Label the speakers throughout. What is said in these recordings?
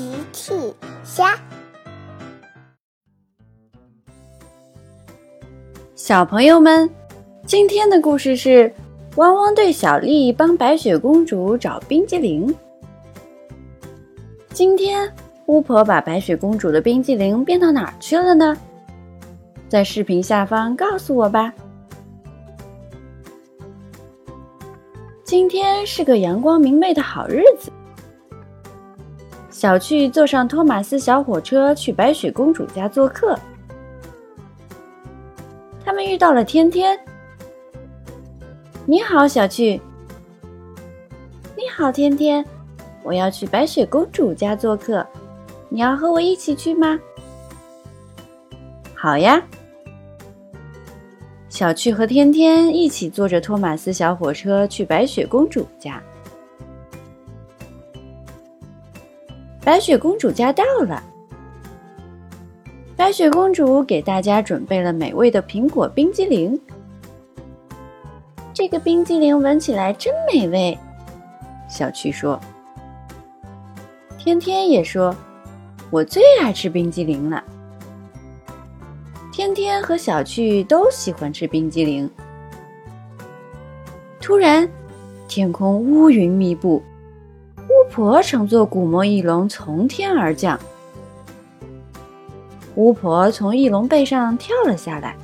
Speaker 1: 奇趣虾，
Speaker 2: 小朋友们，今天的故事是汪汪队小丽帮白雪公主找冰激凌。今天巫婆把白雪公主的冰激凌变到哪儿去了呢？在视频下方告诉我吧。今天是个阳光明媚的好日子。小趣坐上托马斯小火车去白雪公主家做客。他们遇到了天天。你好，小趣。你好，天天。我要去白雪公主家做客，你要和我一起去吗？好呀。小趣和天天一起坐着托马斯小火车去白雪公主家。白雪公主家到了。白雪公主给大家准备了美味的苹果冰激凌。这个冰激凌闻起来真美味，小趣说。天天也说：“我最爱吃冰激凌了。”天天和小趣都喜欢吃冰激凌。突然，天空乌云密布，婆乘坐古魔翼龙从天而降。巫婆从翼龙背上跳了下来。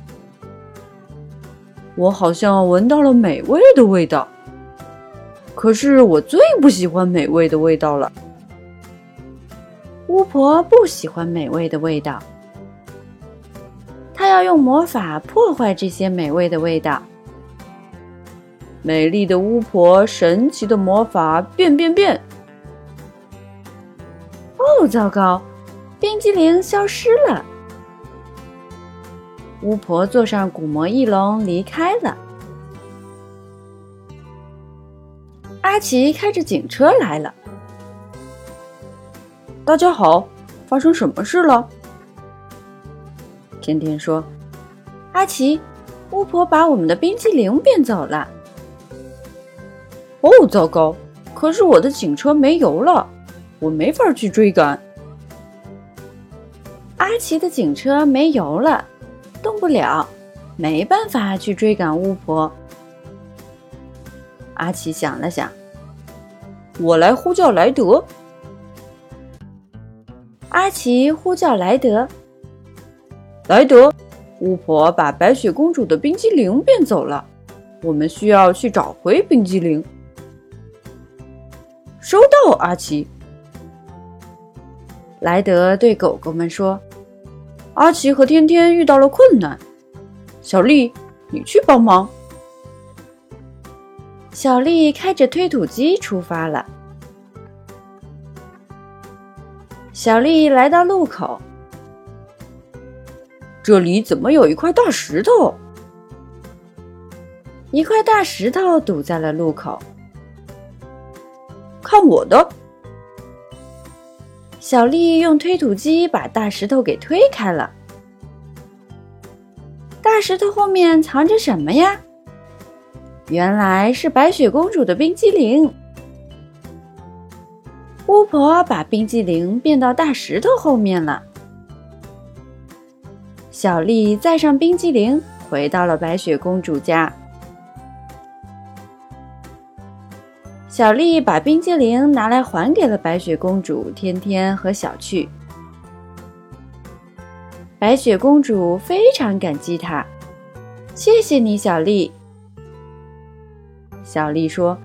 Speaker 3: 我好像闻到了美味的味道，可是我最不喜欢美味的味道了。
Speaker 2: 巫婆不喜欢美味的味道。她要用魔法破坏这些美味的味道。
Speaker 3: 美丽的巫婆，神奇的魔法，变变变！
Speaker 2: 哦，糟糕，冰激凌消失了。巫婆坐上古魔翼龙离开了。阿奇开着警车来了。
Speaker 3: 大家好，发生什么事了？
Speaker 2: 天天说：“阿奇，巫婆把我们的冰激凌变走了。”
Speaker 3: 哦，糟糕！可是我的警车没油了，我没法去追赶。
Speaker 2: 阿奇的警车没油了，动不了，没办法去追赶巫婆。阿奇想了想：“
Speaker 3: 我来呼叫莱德。”
Speaker 2: 阿奇呼叫莱德。
Speaker 3: 莱德，巫婆把白雪公主的冰激凌变走了，我们需要去找回冰激凌。收到，阿奇。
Speaker 2: 莱德对狗狗们说：“
Speaker 3: 阿奇和天天遇到了困难，小丽，你去帮忙。”
Speaker 2: 小丽开着推土机出发了。小丽来到路口。
Speaker 3: 这里怎么有一块大石头？
Speaker 2: 一块大石头堵在了路口。
Speaker 3: 看我的！
Speaker 2: 小丽用推土机把大石头给推开了。大石头后面藏着什么呀？原来是白雪公主的冰激凌。巫婆把冰激凌变到大石头后面了。小丽载上冰激凌，回到了白雪公主家。小丽把冰激凌拿来还给了白雪公主、天天和小趣。白雪公主非常感激她，谢谢你，小丽。
Speaker 3: 小丽说：“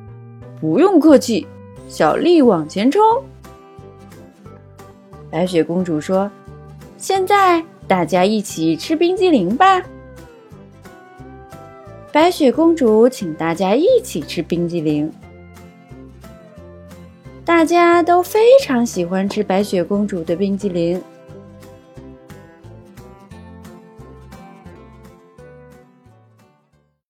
Speaker 3: 不用客气。”小丽往前冲。
Speaker 2: 白雪公主说：“现在。”大家一起吃冰激凌吧！白雪公主请大家一起吃冰激凌。大家都非常喜欢吃白雪公主的冰激凌。